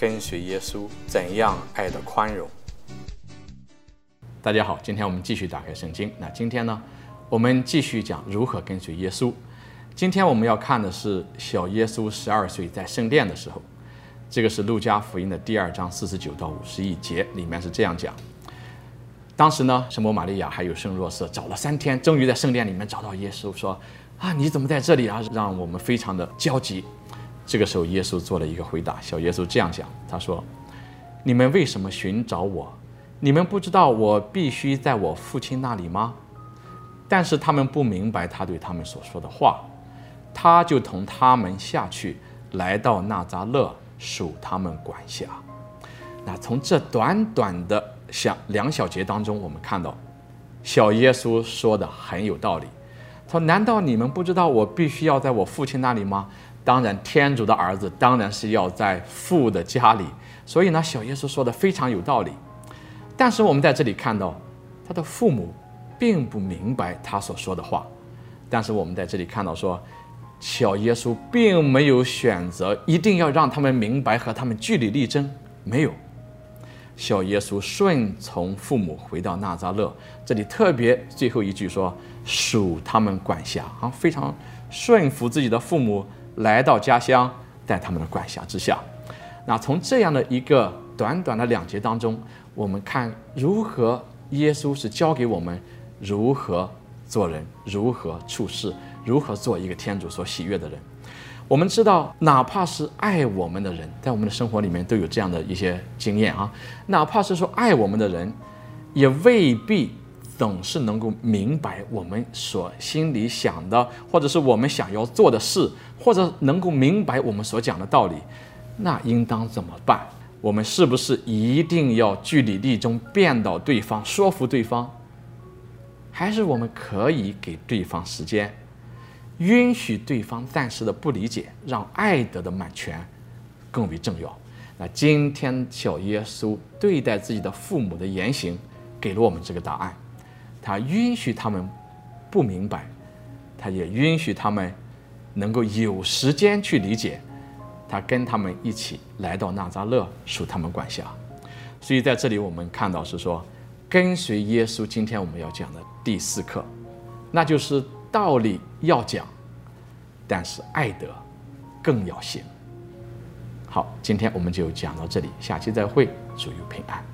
跟随耶稣，怎样爱的宽容。大家好，今天我们继续打开圣经。那今天呢，我们继续讲如何跟随耶稣。今天我们要看的是小耶稣十二岁在圣殿的时候。这个是路加福音的第二章四十九到五十一节，里面是这样讲：当时呢，圣母玛利亚还有圣若瑟找了三天，终于在圣殿里面找到耶稣，说：“啊，你怎么在这里啊？让我们非常的焦急。”这个时候，耶稣做了一个回答。小耶稣这样讲：“他说，你们为什么寻找我？你们不知道我必须在我父亲那里吗？”但是他们不明白他对他们所说的话，他就同他们下去，来到那扎勒。属他们管辖。那从这短短的小两小节当中，我们看到小耶稣说的很有道理。说：“难道你们不知道我必须要在我父亲那里吗？当然，天主的儿子当然是要在父的家里。所以呢，小耶稣说的非常有道理。但是我们在这里看到，他的父母并不明白他所说的话。但是我们在这里看到说。”小耶稣并没有选择一定要让他们明白和他们据理力争，没有。小耶稣顺从父母回到纳扎勒，这里特别最后一句说属他们管辖啊，非常顺服自己的父母来到家乡，在他们的管辖之下。那从这样的一个短短的两节当中，我们看如何耶稣是教给我们如何做人，如何处事。如何做一个天主所喜悦的人？我们知道，哪怕是爱我们的人，在我们的生活里面都有这样的一些经验啊。哪怕是说爱我们的人，也未必总是能够明白我们所心里想的，或者是我们想要做的事，或者能够明白我们所讲的道理。那应当怎么办？我们是不是一定要据理力争，辩倒对方，说服对方？还是我们可以给对方时间？允许对方暂时的不理解，让爱德的满全更为重要。那今天小耶稣对待自己的父母的言行，给了我们这个答案。他允许他们不明白，他也允许他们能够有时间去理解。他跟他们一起来到纳扎勒，属他们管辖。所以在这里我们看到是说，跟随耶稣。今天我们要讲的第四课，那就是。道理要讲，但是爱德更要行。好，今天我们就讲到这里，下期再会，祝你平安。